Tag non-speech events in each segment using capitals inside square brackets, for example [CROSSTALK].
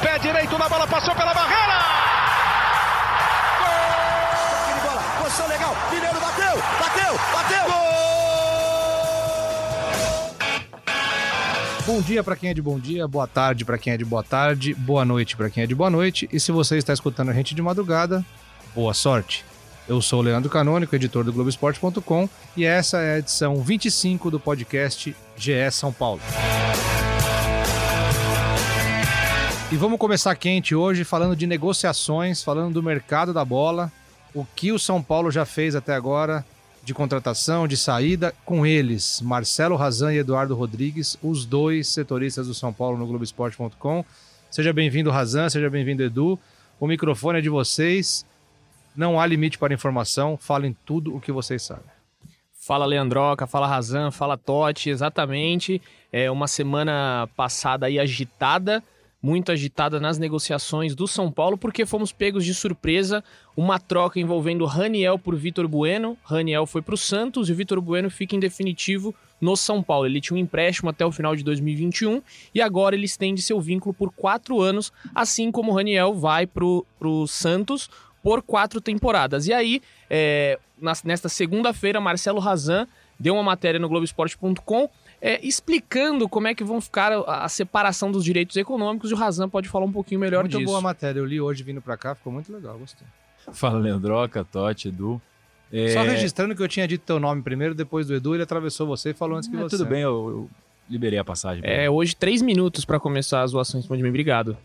pé direito na bola, passou pela barreira! Gol! de bola, posição legal, Mineiro bateu, bateu, bateu! Gol! Bom dia para quem é de bom dia, boa tarde para quem é de boa tarde, boa noite para quem é de boa noite. E se você está escutando a gente de madrugada, boa sorte. Eu sou o Leandro Canônico, editor do Globoesporte.com, e essa é a edição 25 do podcast GE São Paulo. E vamos começar quente hoje falando de negociações, falando do mercado da bola, o que o São Paulo já fez até agora de contratação, de saída, com eles, Marcelo Razan e Eduardo Rodrigues, os dois setoristas do São Paulo no Globoesporte.com. Seja bem-vindo, Razan, seja bem-vindo, Edu. O microfone é de vocês. Não há limite para informação, falem tudo o que vocês sabem. Fala Leandroca, fala Razan, fala Totti, exatamente. É uma semana passada aí agitada, muito agitada nas negociações do São Paulo, porque fomos pegos de surpresa uma troca envolvendo Raniel por Vitor Bueno. Raniel foi para o Santos e o Vitor Bueno fica em definitivo no São Paulo. Ele tinha um empréstimo até o final de 2021 e agora ele estende seu vínculo por quatro anos, assim como Raniel vai para o Santos por quatro temporadas. E aí, é, nesta segunda-feira, Marcelo Razan deu uma matéria no Globoesporte.com é, explicando como é que vão ficar a, a, separação dos direitos econômicos e o Razan pode falar um pouquinho melhor muito disso. Muito boa matéria, eu li hoje vindo para cá, ficou muito legal, gostei. Fala Leandroca, Totti, Edu. É... Só registrando que eu tinha dito teu nome primeiro, depois do Edu, ele atravessou você e falou antes que é, você. Tudo bem, eu, eu liberei a passagem. É, hoje três minutos para começar as zoações de mim, obrigado.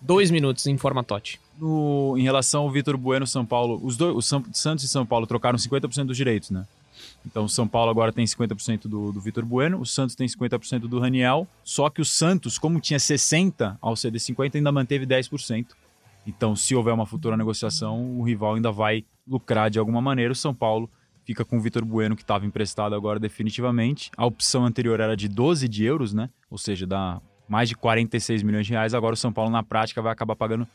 Dois minutos em forma Totti. No, em relação ao Vitor Bueno, São Paulo, os dois, o Santos e São Paulo trocaram 50% dos direitos, né? Então o São Paulo agora tem 50% do, do Vitor Bueno, o Santos tem 50% do Raniel, só que o Santos, como tinha 60% ao ceder 50%, ainda manteve 10%. Então, se houver uma futura negociação, o rival ainda vai lucrar de alguma maneira. O São Paulo fica com o Vitor Bueno, que estava emprestado agora definitivamente. A opção anterior era de 12 de euros, né? Ou seja, dá mais de 46 milhões de reais. Agora o São Paulo, na prática, vai acabar pagando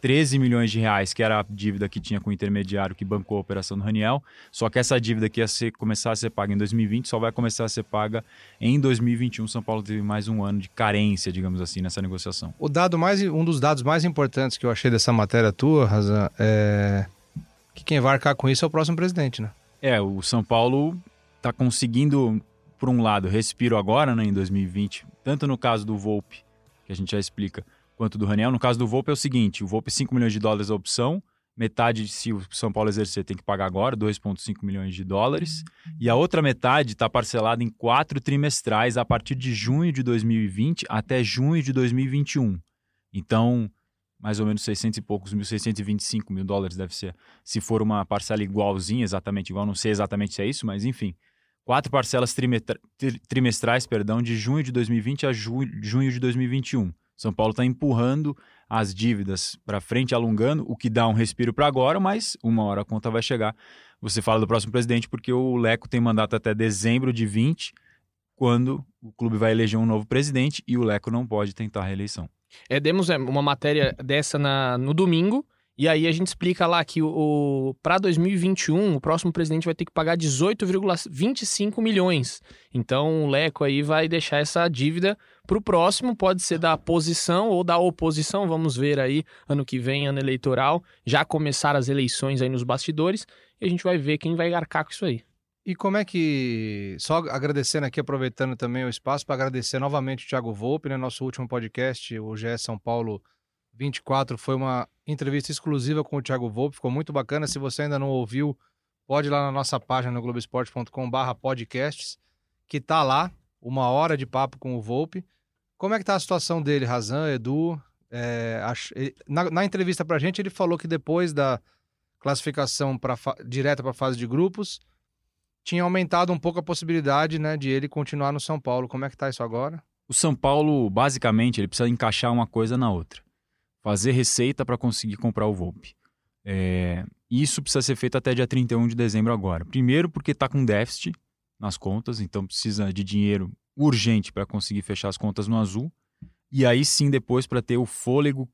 13 milhões de reais, que era a dívida que tinha com o intermediário que bancou a operação do Raniel. Só que essa dívida que ia ser, começar a ser paga em 2020 só vai começar a ser paga em 2021. São Paulo teve mais um ano de carência, digamos assim, nessa negociação. O dado mais, um dos dados mais importantes que eu achei dessa matéria tua, Razan, é que quem vai arcar com isso é o próximo presidente, né? É, o São Paulo está conseguindo, por um lado, respiro agora, né, em 2020, tanto no caso do Volpe, que a gente já explica, quanto do Raniel. No caso do Volpe é o seguinte, o Volpe 5 milhões de dólares a opção, metade se o São Paulo exercer tem que pagar agora, 2,5 milhões de dólares, e a outra metade está parcelada em quatro trimestrais a partir de junho de 2020 até junho de 2021. Então, mais ou menos 600 e poucos mil, 625 mil dólares deve ser, se for uma parcela igualzinha, exatamente igual, não sei exatamente se é isso, mas enfim, quatro parcelas trimestrais, perdão, de junho de 2020 a junho de 2021. São Paulo está empurrando as dívidas para frente, alongando, o que dá um respiro para agora, mas uma hora a conta vai chegar. Você fala do próximo presidente porque o Leco tem mandato até dezembro de 20, quando o clube vai eleger um novo presidente e o Leco não pode tentar a reeleição. É, demos é, uma matéria dessa na, no domingo, e aí a gente explica lá que o, o para 2021 o próximo presidente vai ter que pagar 18,25 milhões. Então o Leco aí vai deixar essa dívida para o próximo, pode ser da posição ou da oposição, vamos ver aí ano que vem, ano eleitoral, já começaram as eleições aí nos bastidores e a gente vai ver quem vai arcar com isso aí. E como é que. Só agradecendo aqui, aproveitando também o espaço para agradecer novamente o Thiago Volpe, né? Nosso último podcast, o GE São Paulo 24 foi uma entrevista exclusiva com o Thiago Volpe, ficou muito bacana. Se você ainda não ouviu, pode ir lá na nossa página no globesport.com/podcasts, que tá lá, uma hora de papo com o Volpe. Como é que tá a situação dele, Razan, Edu? É, na, na, entrevista pra gente, ele falou que depois da classificação pra, direta para a fase de grupos, tinha aumentado um pouco a possibilidade né, de ele continuar no São Paulo. Como é que tá isso agora? O São Paulo, basicamente, ele precisa encaixar uma coisa na outra fazer receita para conseguir comprar o Volpe. É, isso precisa ser feito até dia 31 de dezembro agora. Primeiro porque está com déficit nas contas, então precisa de dinheiro urgente para conseguir fechar as contas no azul. E aí sim depois para ter o fôlego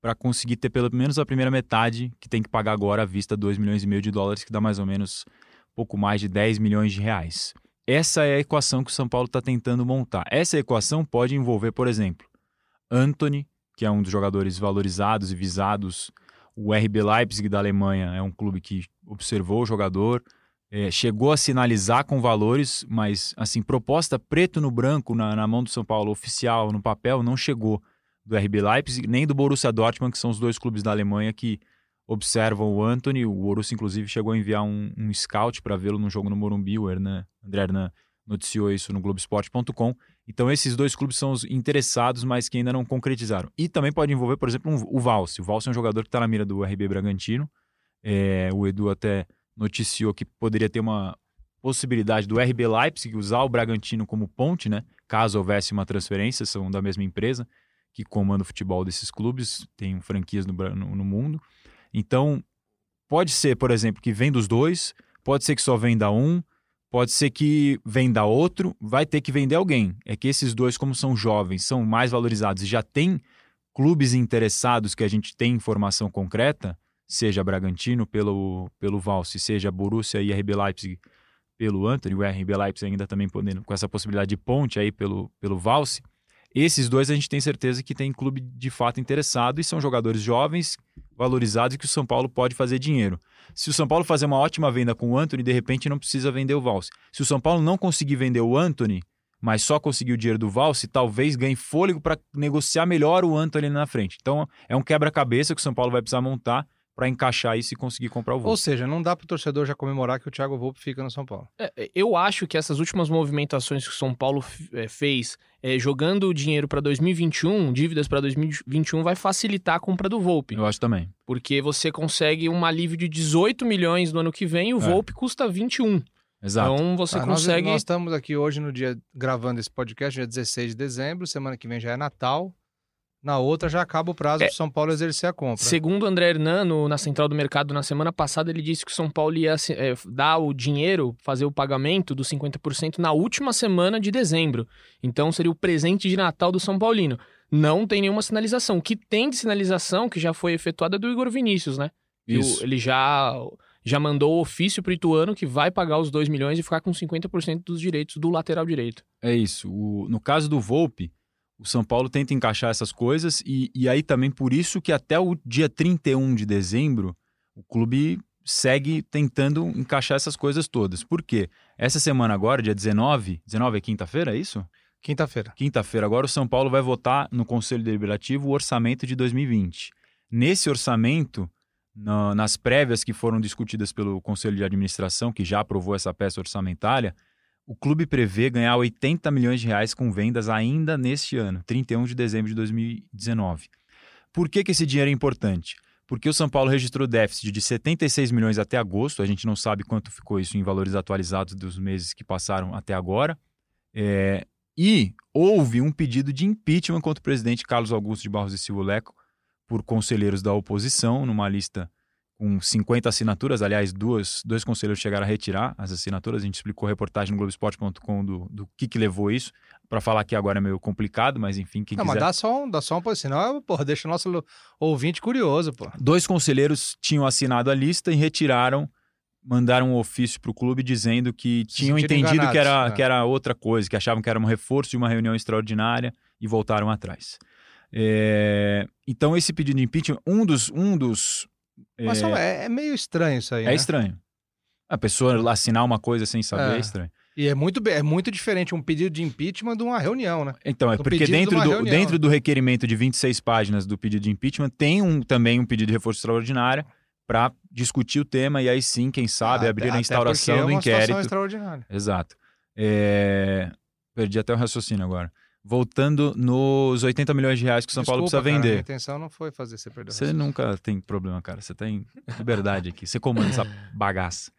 para conseguir ter pelo menos a primeira metade que tem que pagar agora à vista 2 milhões e meio de dólares, que dá mais ou menos pouco mais de 10 milhões de reais. Essa é a equação que o São Paulo está tentando montar. Essa equação pode envolver, por exemplo, Anthony, que é um dos jogadores valorizados e visados. O RB Leipzig da Alemanha é um clube que observou o jogador, é, chegou a sinalizar com valores, mas assim, proposta preto no branco na, na mão do São Paulo, oficial, no papel, não chegou do RB Leipzig, nem do Borussia Dortmund, que são os dois clubes da Alemanha que observam o Anthony. O Borussia, inclusive, chegou a enviar um, um scout para vê-lo no jogo no Morumbi. O Hernan, André Hernan noticiou isso no Globoesporte.com. Então, esses dois clubes são os interessados, mas que ainda não concretizaram. E também pode envolver, por exemplo, um, o Valse. O Valse é um jogador que está na mira do RB Bragantino. É, o Edu até noticiou que poderia ter uma possibilidade do RB Leipzig usar o Bragantino como ponte, né? Caso houvesse uma transferência, são da mesma empresa que comanda o futebol desses clubes, tem franquias no, no, no mundo. Então, pode ser, por exemplo, que vem dos dois, pode ser que só venda um, Pode ser que venda outro, vai ter que vender alguém. É que esses dois, como são jovens, são mais valorizados e já tem clubes interessados que a gente tem informação concreta, seja Bragantino pelo, pelo Valse, seja Borussia e RB Leipzig pelo Anthony, o RB Leipzig ainda também podendo, com essa possibilidade de ponte aí pelo, pelo Valse. Esses dois a gente tem certeza que tem clube de fato interessado e são jogadores jovens, valorizados e que o São Paulo pode fazer dinheiro. Se o São Paulo fazer uma ótima venda com o Anthony, de repente não precisa vender o Valse. Se o São Paulo não conseguir vender o Anthony, mas só conseguir o dinheiro do Valse, talvez ganhe fôlego para negociar melhor o Anthony na frente. Então é um quebra-cabeça que o São Paulo vai precisar montar para encaixar isso e conseguir comprar o Volpe. Ou seja, não dá para o torcedor já comemorar que o Thiago Volpe fica no São Paulo. É, é eu acho que essas últimas movimentações que o São Paulo é, fez, é, jogando o dinheiro para 2021, dívidas para 2021, vai facilitar a compra do Volpe. Eu acho também. Porque você consegue um alívio de 18 milhões no ano que vem e o é. Volpe custa 21. Exato. Então você ah, consegue. Nós, nós, estamos aqui hoje no dia gravando esse podcast, dia 16 de dezembro. Semana que vem já é Natal. Na outra já acaba o prazo é, para o São Paulo exercer a compra. Segundo o André Hernano, na Central do Mercado, na semana passada, ele disse que o São Paulo ia é, dar o dinheiro, fazer o pagamento dos 50% na última semana de dezembro. Então seria o presente de Natal do São Paulino. Não tem nenhuma sinalização. O que tem de sinalização, que já foi efetuada, é do Igor Vinícius, né? Isso. ele já, já mandou o ofício para o Ituano que vai pagar os 2 milhões e ficar com 50% dos direitos do lateral direito. É isso. O, no caso do Volpe o São Paulo tenta encaixar essas coisas e, e aí também por isso que até o dia 31 de dezembro o clube segue tentando encaixar essas coisas todas. Por quê? Essa semana agora, dia 19, 19 é quinta-feira, é isso? Quinta-feira. Quinta-feira. Agora o São Paulo vai votar no Conselho Deliberativo o orçamento de 2020. Nesse orçamento, no, nas prévias que foram discutidas pelo Conselho de Administração, que já aprovou essa peça orçamentária, o clube prevê ganhar 80 milhões de reais com vendas ainda neste ano, 31 de dezembro de 2019. Por que, que esse dinheiro é importante? Porque o São Paulo registrou déficit de 76 milhões até agosto, a gente não sabe quanto ficou isso em valores atualizados dos meses que passaram até agora. É, e houve um pedido de impeachment contra o presidente Carlos Augusto de Barros e Silva Leco por conselheiros da oposição, numa lista com 50 assinaturas. Aliás, duas, dois conselheiros chegaram a retirar as assinaturas. A gente explicou a reportagem no Globoesporte.com do, do que, que levou isso. Para falar aqui agora é meio complicado, mas enfim, quem Não, quiser... mas dá só um, dá só um senão, porra, deixa o nosso ouvinte curioso, pô. Dois conselheiros tinham assinado a lista e retiraram, mandaram um ofício para o clube dizendo que Se tinham entendido que era, é. que era outra coisa, que achavam que era um reforço de uma reunião extraordinária e voltaram atrás. É... Então, esse pedido de impeachment, um dos, um dos mas é, é meio estranho isso aí. É né? estranho. A pessoa assinar uma coisa sem saber é, é estranho. E é muito, é muito diferente um pedido de impeachment de uma reunião, né? Então, é porque dentro de do, dentro do requerimento de 26 páginas do pedido de impeachment tem um, também um pedido de reforço extraordinário para discutir o tema e aí sim, quem sabe, ah, abrir a instauração é do inquérito. Extraordinária. Exato. É... Perdi até o raciocínio agora voltando nos 80 milhões de reais que o São Desculpa, Paulo precisa vender. a intenção não foi fazer você perder Você nunca tem problema, cara. Você tem liberdade aqui. Você comanda essa bagaça.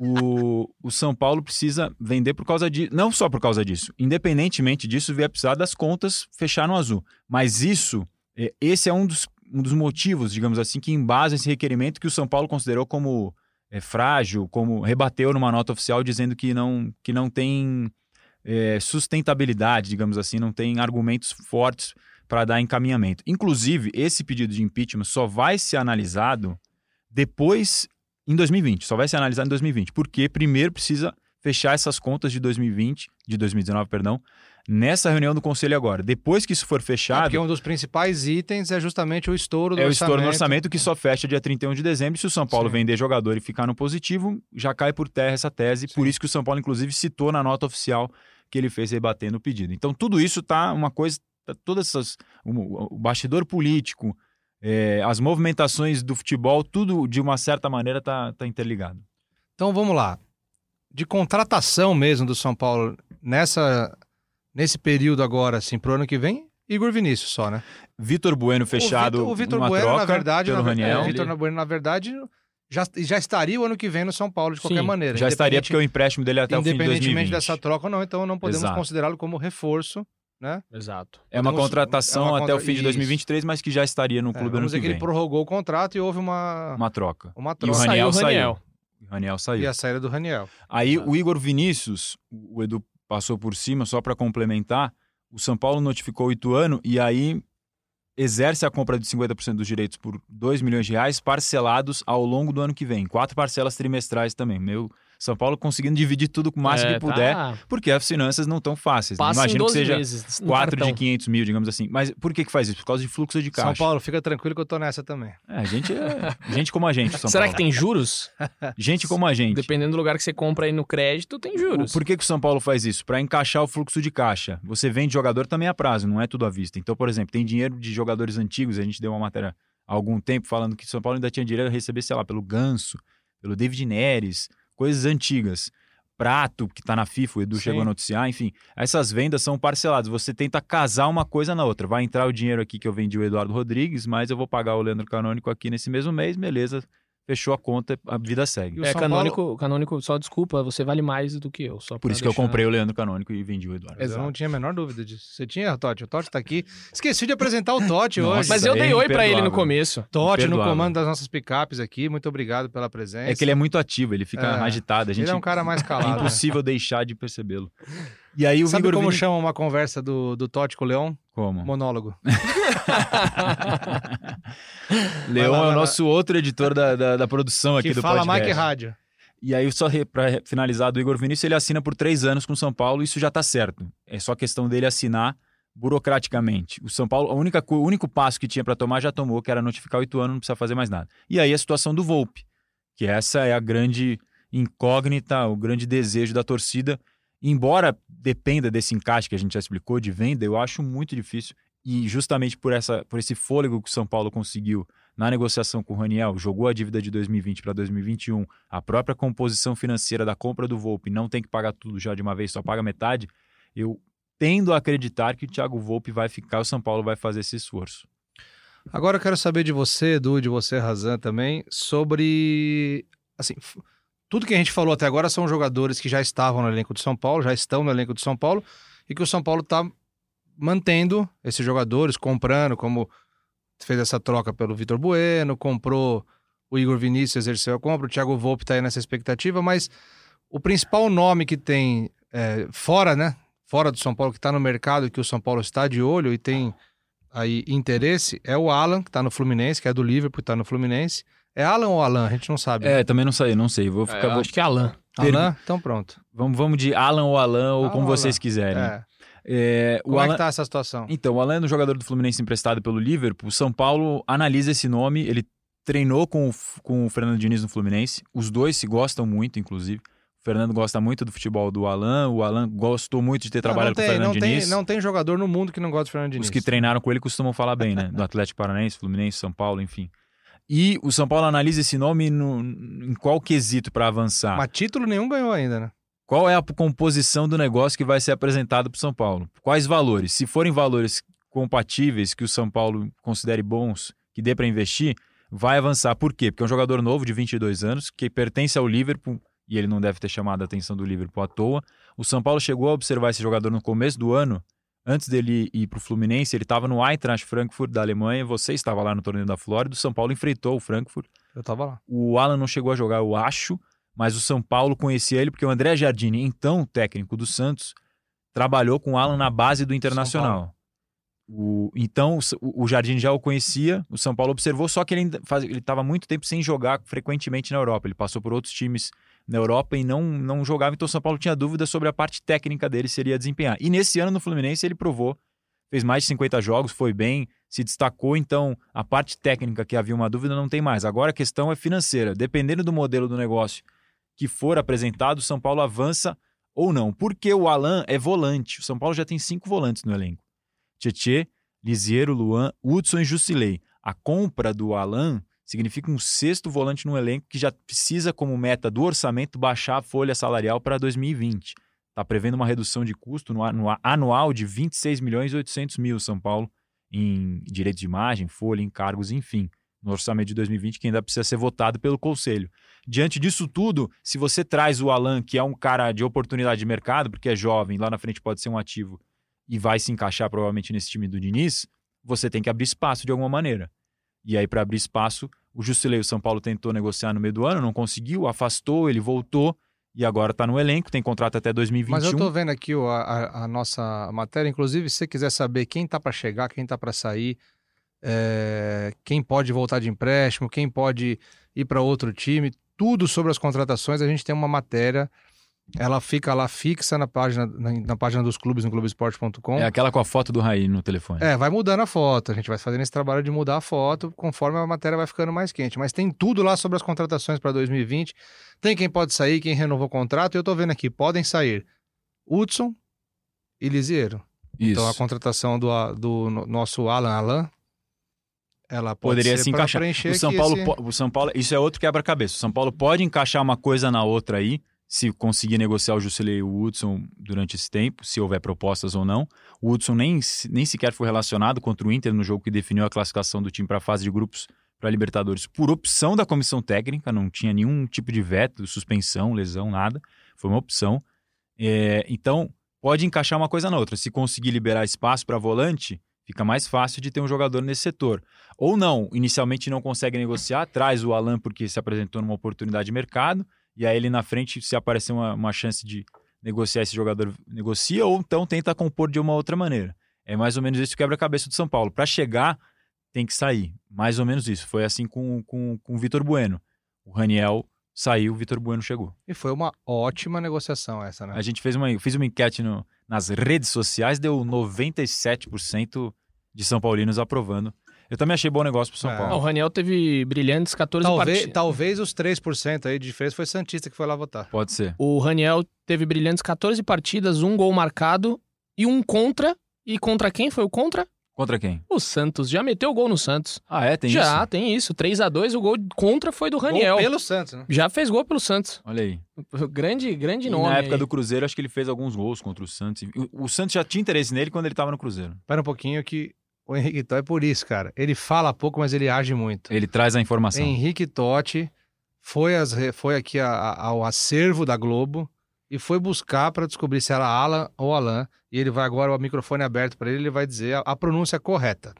O, o São Paulo precisa vender por causa disso. Não só por causa disso. Independentemente disso, vai precisar das contas fechar no azul. Mas isso, é, esse é um dos, um dos motivos, digamos assim, que embasa esse requerimento que o São Paulo considerou como é, frágil, como rebateu numa nota oficial dizendo que não, que não tem é, sustentabilidade, digamos assim, não tem argumentos fortes para dar encaminhamento. Inclusive, esse pedido de impeachment só vai ser analisado depois, em 2020, só vai ser analisado em 2020, porque primeiro precisa fechar essas contas de 2020, de 2019, perdão, nessa reunião do conselho agora. Depois que isso for fechado, porque um dos principais itens é justamente o estouro do é o orçamento. estouro no orçamento que só fecha dia 31 de dezembro. Se o São Paulo Sim. vender jogador e ficar no positivo, já cai por terra essa tese. Por isso que o São Paulo, inclusive, citou na nota oficial que ele fez rebatendo o pedido. Então, tudo isso tá uma coisa. Tá, todas essas. O, o bastidor político, é, as movimentações do futebol, tudo de uma certa maneira tá, tá interligado. Então vamos lá. De contratação mesmo do São Paulo nessa nesse período agora, assim, pro ano que vem, Igor Vinícius só, né? Vitor Bueno fechado. O Vitor, o Vitor Bueno, troca na verdade, na, Raniel. é, o Vitor Bueno, na verdade, já, já estaria o ano que vem no São Paulo de qualquer Sim, maneira. Já estaria porque o independente- empréstimo dele é até o fim de Independentemente 2020. dessa troca ou não, então não podemos considerá-lo como reforço, né? Exato. É uma podemos- contratação é uma até o contra- fim de isso. 2023, mas que já estaria no É, clube ano vamos dizer que que ele vem. prorrogou o contrato e houve uma, Uma troca. uma E o troca. Raniel Saiu o. Raniel. O Raniel saiu. E a saída do Raniel. Aí Exato. o Igor Vinícius, o Edu passou por cima só para complementar, o São Paulo notificou o Ituano e aí exerce a compra de 50% dos direitos por 2 milhões de reais parcelados ao longo do ano que vem. Quatro parcelas trimestrais também. Meu São Paulo conseguindo dividir tudo com o máximo É, que puder, tá. porque as finanças não estão fáceis. né? Passa em Imagino que 12 seja meses no 4 de cartão. 500 mil, digamos assim. Mas por que que faz isso? Por causa de fluxo de caixa. São Paulo, fica tranquilo que eu tô nessa também. É, a gente é [LAUGHS] gente como a gente, São Será Paulo. que tem juros? [LAUGHS] Gente como a gente. Dependendo do lugar que você compra aí no crédito, tem O- juros. Por que, que o São Paulo faz isso? Para encaixar o fluxo de caixa. Você vende jogador também a prazo, não é tudo à vista. Então, por exemplo, tem dinheiro de jogadores antigos. A gente deu uma matéria há algum tempo falando que o São Paulo ainda tinha dinheiro a receber, sei lá, pelo Ganso, pelo David Neres, coisas antigas. Prato, que tá na FIFA, o Edu Sim. chegou a noticiar, enfim. Essas vendas são parceladas. Você tenta casar uma coisa na outra. Vai entrar o dinheiro aqui que eu vendi o Eduardo Rodrigues, mas eu vou pagar o Leandro Canônico aqui nesse mesmo mês, beleza. Fechou a conta, a vida segue. O É, canônico, canônico, só desculpa, você vale mais do que eu. Só Por isso que eu deixar- comprei o Leandro Canônico e vendi o Eduardo. Eu não tinha a menor dúvida disso. Você tinha, Totti? O Totti tá aqui. Esqueci de apresentar o Totti [LAUGHS] hoje. Mas eu dei é oi pra ele no começo. Totti no comando das nossas picapes aqui. Muito obrigado pela presença. É que ele é muito ativo, ele fica É. agitado. A gente Ele é um cara mais [LAUGHS] é calado. né? impossível deixar de percebê-lo. E aí o Sabe Igor como Vini- chama uma conversa do, do Totti com o Leão? Como? Monólogo. [LAUGHS] Leão lá, é o lá. nosso outro editor da, da, da produção aqui que do fala podcast. Mike Rádio. E aí, só pra finalizar do Igor Vinícius, ele assina por três anos com o São Paulo, isso já tá certo. É só questão dele assinar burocraticamente. O São Paulo, a única, o único passo que tinha para tomar já tomou, que era notificar o Ituano, não precisa fazer mais nada. E aí a situação do Volpe, que essa é a grande incógnita, o grande desejo da torcida. Embora dependa desse encaixe que a gente já explicou de venda, eu acho muito difícil. E justamente por, essa, por esse fôlego que o São Paulo conseguiu na negociação com o Raniel, jogou a dívida de 2020 para 2021, a própria composição financeira da compra do Volpe não tem que pagar tudo já de uma vez, só paga metade. Eu tendo a acreditar que o Thiago Volpe vai ficar, o São Paulo vai fazer esse esforço. Agora eu quero saber de você, Edu, de você, Razan, também, sobre. Assim, tudo que a gente falou até agora são jogadores que já estavam no elenco de São Paulo, já estão no elenco de São Paulo, e que o São Paulo está mantendo esses jogadores, comprando, como fez essa troca pelo Vitor Bueno, comprou o Igor Vinícius, exerceu a compra, o Thiago Volpe está aí nessa expectativa, mas o principal nome que tem é, fora, né? Fora do São Paulo, que está no mercado, que o São Paulo está de olho e tem aí interesse é o Alan, que tá no Fluminense, que é do Liverpool, tá no Fluminense. É Alan ou Alan? A gente não sabe. É, também não sei, não sei. Vou É, ficar, eu vou- acho que é Alan. Alan? Então pronto. vamos, vamos de Alan ou Alan, ou Alan como vocês Alan. quiserem. É. É, o Como é Alan- que tá essa situação? Então, o Alan é um jogador do Fluminense emprestado pelo Liverpool. O São Paulo analisa esse nome. Ele treinou com o, com o Fernando Diniz no Fluminense. Os dois se gostam muito, inclusive. O Fernando gosta muito do futebol do Alan. O Alan gostou muito de ter Não, trabalhado não com o tem, Fernando não, tem, Diniz. não tem jogador no mundo que não gosta do Fernando Diniz. Os que treinaram com ele costumam falar bem, né? Do Atlético Paranaense, Fluminense, São Paulo, enfim. E o São Paulo analisa esse nome no- em qual quesito para avançar? Mas título nenhum ganhou ainda, né? Qual é a composição do negócio que vai ser apresentado para o São Paulo? Quais valores? Se forem valores compatíveis que o São Paulo considere bons, que dê para investir, vai avançar. Por quê? Porque é um jogador novo de 22 anos, que pertence ao Liverpool, e ele não deve ter chamado a atenção do Liverpool à toa. O São Paulo chegou a observar esse jogador no começo do ano. Antes dele ir para o Fluminense, ele estava no Eintracht Frankfurt da Alemanha. Você estava lá no torneio da Flórida. O São Paulo enfrentou o Frankfurt. Eu tava lá. O Alan não chegou a jogar, eu acho, mas o São Paulo conhecia ele porque o André Jardini, então técnico do Santos, trabalhou com o Alan na base do Internacional. O, então, o, o Jardim já o conhecia, o São Paulo observou, só que ele estava muito tempo sem jogar frequentemente na Europa. Ele passou por outros times na Europa e não, não jogava, então o São Paulo tinha dúvida sobre a parte técnica dele, seria desempenhar. E nesse ano no Fluminense ele provou, fez mais de 50 jogos, foi bem, se destacou, então a parte técnica que havia uma dúvida não tem mais. Agora a questão é financeira. Dependendo do modelo do negócio que for apresentado, o São Paulo avança ou não. Porque o Alan é volante. O São Paulo já tem cinco volantes no elenco. Tietê, Lisiero, Luan, Hudson e Jusilei. A compra do Alan significa um sexto volante no elenco que já precisa, como meta do orçamento, baixar a folha salarial para 2020. Está prevendo uma redução de custo no, no, anual de 26 milhões e 800 mil São Paulo em direito de imagem, folha, encargos, enfim, no orçamento de 2020 que ainda precisa ser votado pelo Conselho. Diante disso tudo, se você traz o Alan, que é um cara de oportunidade de mercado, porque é jovem, lá na frente pode ser um ativo e vai se encaixar provavelmente nesse time do Diniz, você tem que abrir espaço de alguma maneira. E aí, para abrir espaço, o Juscelei, o São Paulo tentou negociar no meio do ano, não conseguiu, afastou, ele voltou e agora está no elenco, tem contrato até 2021. Mas eu estou vendo aqui a, a, a, nossa matéria, inclusive, se você quiser saber quem está para chegar, quem está para sair, é, quem pode voltar de empréstimo, quem pode ir para outro time, tudo sobre as contratações, a gente tem uma matéria ela fica lá fixa na página, na, na página dos clubes, no clubesport.com. É aquela com a foto do Raí no telefone. É, vai mudando a foto. A gente vai fazendo esse trabalho de mudar a foto conforme a matéria vai ficando mais quente. Mas tem tudo lá sobre as contratações para 2020. Tem quem pode sair, quem renovou o contrato. E eu tô vendo aqui, podem sair Hudson e Lisieiro. Isso. Então a contratação do, do nosso Alan Alan, ela poderia se encaixar. O São Paulo, esse... o São Paulo, isso é outro quebra-cabeça. O São Paulo pode encaixar uma coisa na outra aí se conseguir negociar o Jusilei e o Hudson durante esse tempo, se houver propostas ou não. O Hudson nem, nem sequer foi relacionado contra o Inter no jogo que definiu a classificação do time para a fase de grupos para a Libertadores por opção da comissão técnica, não tinha nenhum tipo de veto, suspensão, lesão, nada. Foi uma opção. É, então, pode encaixar uma coisa na outra. Se conseguir liberar espaço para volante, fica mais fácil de ter um jogador nesse setor. Ou não, inicialmente não consegue negociar, traz o Alan porque se apresentou numa oportunidade de mercado e aí ele na frente, se aparecer uma, uma chance de negociar esse jogador, negocia, ou então tenta compor de uma outra maneira. É mais ou menos isso que quebra-cabeça do São Paulo. Para chegar, tem que sair. Mais ou menos isso. Foi assim com, com, com o Vitor Bueno. O Raniel saiu, o Vitor Bueno chegou. E foi uma ótima negociação essa, né? A gente fez uma, fiz uma enquete no, nas redes sociais, deu 97% de São Paulinos aprovando eu também achei bom negócio pro São é. Paulo. O Raniel teve brilhantes 14 talvez, partidas. Talvez os 3% aí de diferença foi Santista que foi lá votar. Pode ser. O Raniel teve brilhantes 14 partidas, um gol marcado e um contra. E contra quem foi o contra? Contra quem? O Santos. Já meteu o gol no Santos. Ah, é? Tem Já, isso? Já, tem isso. 3 a 2 o gol contra foi do Raniel. Gol pelo Santos, né? Já fez gol pelo Santos. Olha aí. Grande, grande e nome. Na época aí. do Cruzeiro, acho que ele fez alguns gols contra o Santos. O, o Santos já tinha interesse nele quando ele estava no Cruzeiro. Espera um pouquinho que o Henrique Totti é por isso, cara. Ele fala pouco, mas ele age muito. Ele traz a informação. Henrique Totti foi, as, foi aqui a, a, ao acervo da Globo e foi buscar para descobrir se era Alan ou Alan. E ele vai agora, o microfone aberto para ele, ele vai dizer a, a pronúncia correta.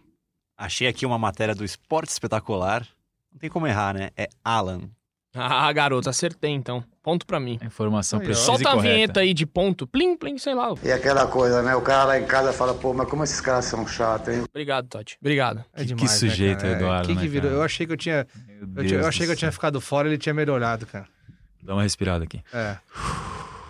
Achei aqui uma matéria do Esporte Espetacular. Não tem como errar, né? É Alan. Ah, garoto, acertei então. Ponto pra mim. informação precisa Solta a vinheta aí de ponto. Plim, plim, sei lá. E aquela coisa, né? O cara lá em casa fala, pô, mas como esses caras são chatos, hein? Obrigado, Totti. Obrigado. É demais, que sujeito, né, Eduardo. Que que né, virou? Eu achei que eu tinha. Eu, eu, achei que eu tinha ficado fora ele tinha melhorado, cara. Dá uma respirada aqui. É.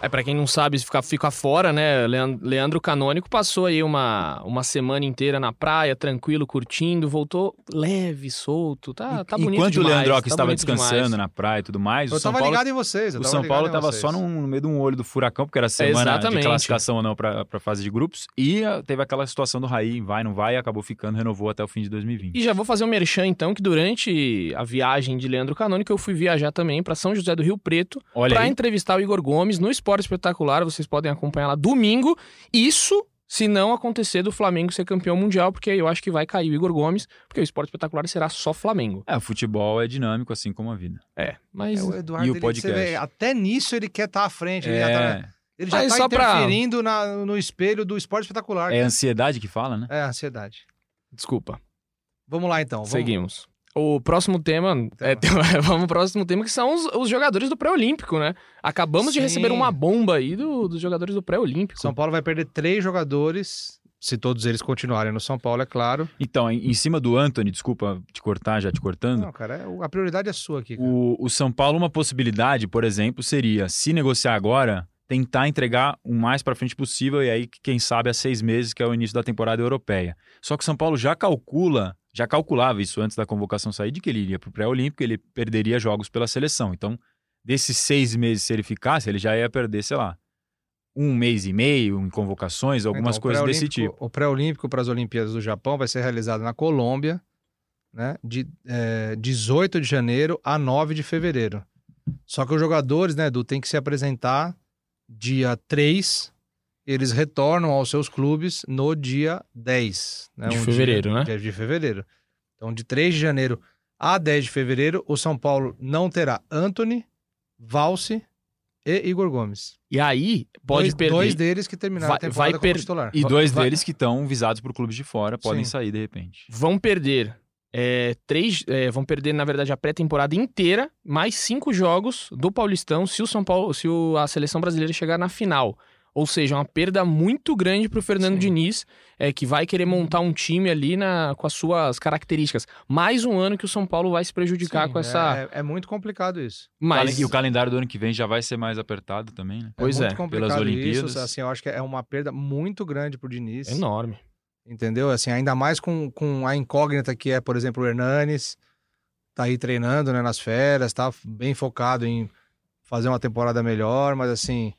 É, pra quem não sabe, fica, fica fora, né? Leandro Canônico passou aí uma, uma semana inteira na praia, tranquilo, curtindo, voltou leve, solto, tá, tá bonito Enquanto demais, o Leandro tá estava descansando demais. na praia e tudo mais, eu o São tava Paulo, ligado em vocês. o São Paulo tava só no, no, meio de um olho do furacão, porque era semana Exatamente. de classificação ou não pra, pra fase de grupos, e uh, teve aquela situação do Raí, vai, não vai, e acabou ficando, renovou até o fim de 2020. E já vou fazer um merchan, então, que durante a viagem de Leandro Canônico, eu fui viajar também para São José do Rio Preto, para entrevistar o Igor Gomes no Esporte Espetacular, vocês podem acompanhar lá domingo. Isso se não acontecer do Flamengo ser campeão mundial, porque eu acho que vai cair o Igor Gomes, porque o esporte espetacular será só Flamengo. É, o futebol é dinâmico, assim como a vida. É, mas. É, o Eduardo, e o podcast. Vê, até nisso ele quer estar tá à frente. É... Ele já tá, ele já tá interferindo pra... na, no espelho do esporte espetacular. É ansiedade que fala, né? É ansiedade. Desculpa. Vamos lá então. Vamos... Seguimos. O próximo tema, é, [LAUGHS] vamos pro próximo tema, que são os, os jogadores do pré-olímpico, né? Acabamos Sim. de receber uma bomba aí do, dos jogadores do pré-olímpico. São Paulo vai perder três jogadores Se todos eles continuarem no São Paulo, é claro. Então, em, em cima do Anthony, desculpa te cortar, já te cortando. Não, cara, é- a prioridade é sua aqui. cara. O, o São Paulo, uma possibilidade, por exemplo, seria, se negociar agora, tentar entregar o mais para frente possível e aí, quem sabe, há seis meses, que é o início da temporada europeia. Só que o São Paulo já calcula, já calculava isso antes da convocação sair, de que ele iria para o pré-olímpico, ele perderia jogos pela seleção. Então, desses seis meses, se ele ficasse, ele já ia perder, sei lá, um mês e meio em convocações, algumas Então, coisas desse tipo. O pré-olímpico para as Olimpíadas do Japão vai ser realizado na Colômbia, né? De é, 18 de janeiro a 9 de fevereiro. Só que os jogadores, né, Edu, tem que se apresentar dia 3. Eles retornam aos seus clubes no dia 10. Né? De Um fevereiro, dia, né? dia de fevereiro. Então, de 3 de janeiro a 10 de fevereiro, o São Paulo não terá Anthony, Valse e Igor Gomes. E aí, pode dois, perder. dois deles que terminaram Vai- a temporada vai como per- titular. E dois vai- deles que estão visados por clubes de fora podem Sim. sair de repente. Vão perder é, três. é, vão perder, na verdade, a pré-temporada inteira, mais cinco jogos do Paulistão se o São Paulo, se o- a seleção brasileira chegar na final. Ou seja, uma perda muito grande para o Fernando Sim. Diniz, é, que vai querer montar um time ali na, com as suas características. Mais um ano que o São Paulo vai se prejudicar Sim, com essa. É, é muito complicado isso. Mas, E o calendário do ano que vem já vai ser mais apertado também, né? Pois é. é, muito complicado pelas Olimpíadas. Isso, assim, eu acho que é uma perda muito grande pro Diniz. é enorme. Entendeu? Assim, ainda mais com, com a incógnita que é, por exemplo, o Hernanes. Tá aí treinando, né, nas férias, tá bem focado em fazer uma temporada melhor, mas assim,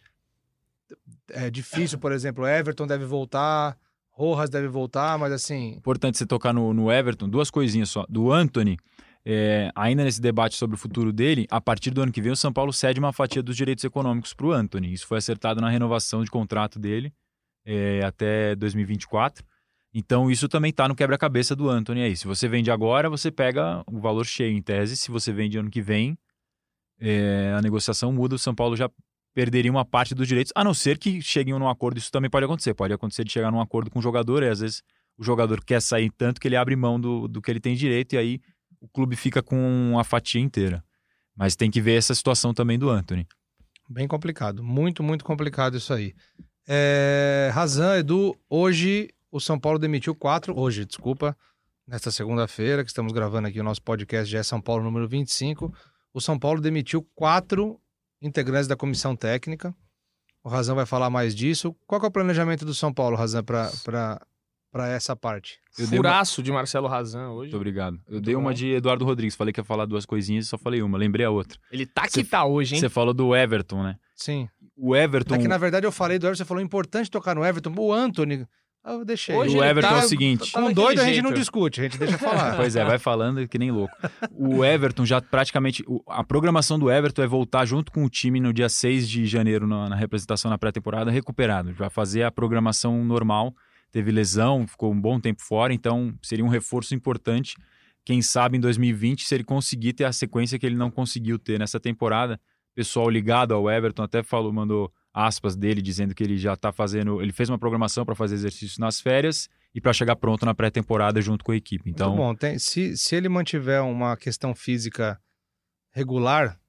é difícil, por exemplo, Everton deve voltar, Rojas deve voltar, mas assim, Importante você tocar no, no Everton, duas coisinhas só. Do Anthony, é, ainda nesse debate sobre o futuro dele, a partir do ano que vem o São Paulo cede uma fatia dos direitos econômicos para o Anthony. Isso foi acertado na renovação de contrato dele é, até 2024. Então isso também está no quebra-cabeça do Anthony aí. Se você vende agora, você pega o valor cheio em tese. Se você vende ano que vem, é, a negociação muda. O São Paulo já perderia uma parte dos direitos, a não ser que cheguem num acordo. Isso também pode acontecer. Pode acontecer de chegar num acordo com o jogador e às vezes o jogador quer sair tanto que ele abre mão do, do que ele tem direito e aí o clube fica com a fatia inteira. Mas tem que ver essa situação também do Anthony. Bem complicado. Muito, muito complicado isso aí. É... Razan, Edu, hoje o São Paulo demitiu quatro. Hoje, desculpa. Nesta segunda-feira, que estamos gravando aqui o nosso podcast já é São Paulo número 25. O São Paulo demitiu quatro integrantes da comissão técnica. O Razan vai falar mais disso. Qual que é o planejamento do São Paulo, Razan, para essa parte? Eu dei uma- Furaço de Marcelo Razan hoje. Muito obrigado. Eu Muito dei bom. uma de Eduardo Rodrigues. Falei que ia falar duas coisinhas e só falei uma. Lembrei a outra. Ele tá que tá hoje, hein? Você falou do Everton, né? Sim. O Everton. É que na verdade eu falei do Everton, você falou importante tocar no Everton. O Anthony. Eu deixei. Hoje o Everton tá- é o seguinte. tá Com doido a gente jeito. não discute, a gente deixa falar. [LAUGHS] Pois é, vai falando que nem louco. O Everton já praticamente. A programação do Everton é voltar junto com o time no dia 6 de janeiro na, na representação na pré-temporada recuperado. Vai fazer a programação normal. Teve lesão, ficou um bom tempo fora, então seria um reforço importante. Quem sabe em 2020, se ele conseguir ter a sequência que ele não conseguiu ter nessa temporada. Pessoal ligado ao Everton até falou, mandou aspas dele dizendo que ele já está fazendo. Ele fez uma programação para fazer exercício nas férias e para chegar pronto na pré-temporada junto com a equipe. Então, Muito bom. Tem- se, se ele mantiver uma questão física regular,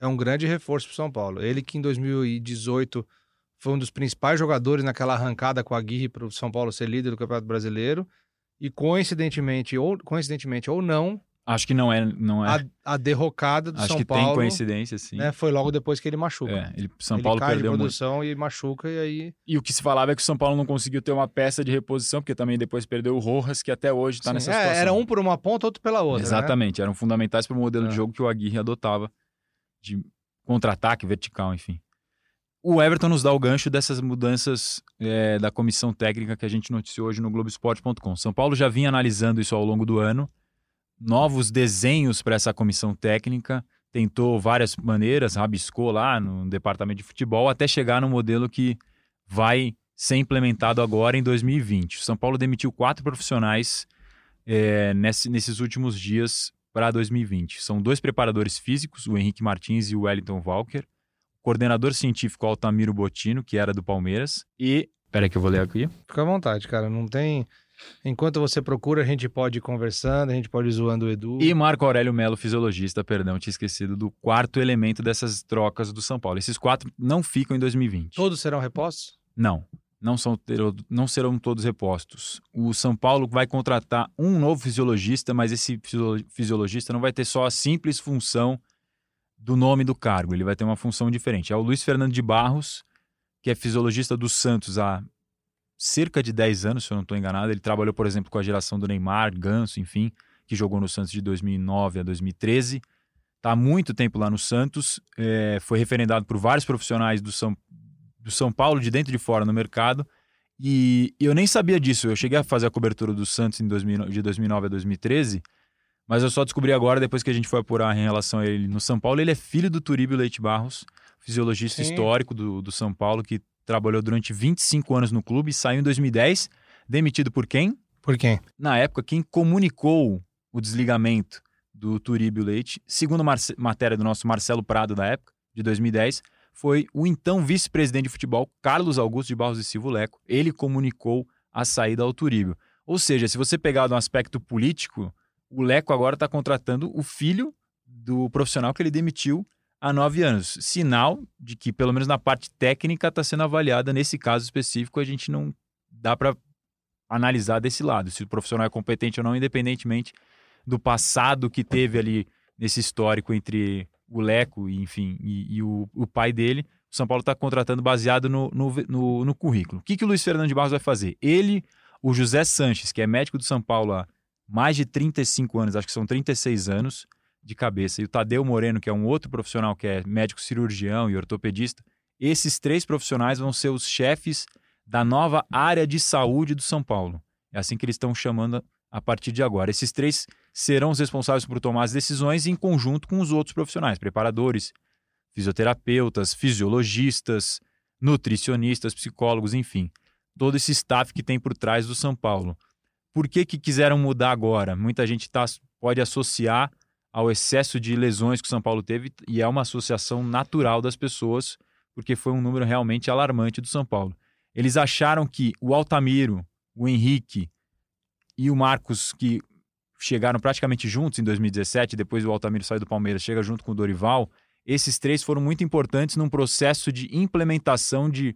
é um grande reforço para o São Paulo. Ele que em 2018 foi um dos principais jogadores naquela arrancada com a Aguirre para o São Paulo ser líder do Campeonato Brasileiro. E coincidentemente, ou coincidentemente ou não, Acho que não é. Não é. a, a derrocada do Acho São que Paulo tem coincidência, sim. né, foi logo depois que ele machuca. É, ele, São ele Paulo cai de perdeu muito. produção e machuca, e aí. E o que se falava é que o São Paulo não conseguiu ter uma peça de reposição, porque também depois perdeu o Rojas, que até hoje está nessa é, situação. era um por uma ponta, outro pela outra. né? Exatamente, eram fundamentais para o modelo É. de jogo que o Aguirre adotava, de contra-ataque vertical, enfim. O Everton nos dá o gancho dessas mudanças é, da comissão técnica que a gente noticiou hoje no Globoesporte.com. São Paulo já vinha analisando isso ao longo do ano, novos desenhos para essa comissão técnica, tentou várias maneiras, rabiscou lá no departamento de futebol, até chegar no modelo que vai ser implementado agora em 2020. O São Paulo demitiu quatro profissionais é, nesse- nesses últimos dias para 2020. São dois preparadores físicos, o Henrique Martins e o Wellington Walker, o coordenador científico Altamiro Botino, que era do Palmeiras, e. Peraí que eu vou ler aqui. Fica à vontade, cara. Não tem. Enquanto você procura, a gente pode ir conversando, a gente pode ir zoando o Edu. E Marco Aurélio Melo, fisiologista, perdão, tinha esquecido do quarto elemento dessas trocas do São Paulo. Esses quatro não ficam em 2020. Todos serão repostos? Não, não, são, não serão todos repostos. O São Paulo vai contratar um novo fisiologista, mas esse fisiologista não vai ter só a simples função do nome do cargo, ele vai ter uma função diferente. É o Luiz Fernando de Barros, que é fisiologista do Santos há cerca de 10 anos, se eu não estou enganado. Ele trabalhou, por exemplo, com a geração do Neymar, Ganso, enfim, que jogou no Santos de 2009 a 2013. Está há muito tempo lá no Santos, é, foi referendado por vários profissionais do São, do São Paulo, de dentro e de fora, no mercado. E eu nem sabia disso. Eu cheguei a fazer a cobertura do Santos em 2000, de 2009 a 2013, mas eu só descobri agora, depois que a gente foi apurar em relação a ele no São Paulo. Ele é filho do Turíbio Leite Barros, fisiologista Sim. histórico do, do São Paulo, que trabalhou durante 25 anos no clube, saiu em 2010, demitido por quem? Por quem? Na época, quem comunicou o desligamento do Turíbio Leite, segundo matéria do nosso Marcelo Prado da época, de 2010, foi o então vice-presidente de futebol, Carlos Augusto de Barros e Silva Leco. Ele comunicou a saída ao Turíbio. Ou seja, se você pegar no aspecto político, o Leco agora está contratando o filho do profissional que ele demitiu há nove anos. Sinal de que, pelo menos na parte técnica, está sendo avaliada. Nesse caso específico, a gente não dá para analisar desse lado, se o profissional é competente ou não, independentemente do passado que teve ali nesse histórico entre o Leco, enfim, e, e o, o, pai dele. O São Paulo está contratando baseado no, no, no, no currículo. O que, que o Luiz Fernando de Barros vai fazer? Ele, o José Sanches, que é médico do São Paulo há mais de 35 anos, acho que são 36 anos de cabeça, e o Tadeu Moreno, que é um outro profissional que é médico cirurgião e ortopedista, esses três profissionais vão ser os chefes da nova área de saúde do São Paulo. É assim que eles estão chamando a partir de agora. Esses três serão os responsáveis por tomar as decisões em conjunto com os outros profissionais, preparadores, fisioterapeutas, fisiologistas, nutricionistas, psicólogos, enfim, todo esse staff que tem por trás do São Paulo. Por que, que quiseram mudar agora? Muita gente tá, pode associar ao excesso de lesões que o São Paulo teve e é uma associação natural das pessoas, porque foi um número realmente alarmante do São Paulo. Eles acharam que o Altamiro, o Henrique e o Marcos, que chegaram praticamente juntos em 2017, depois o Altamiro saiu do Palmeiras, chega junto com o Dorival, esses três foram muito importantes num processo de implementação de,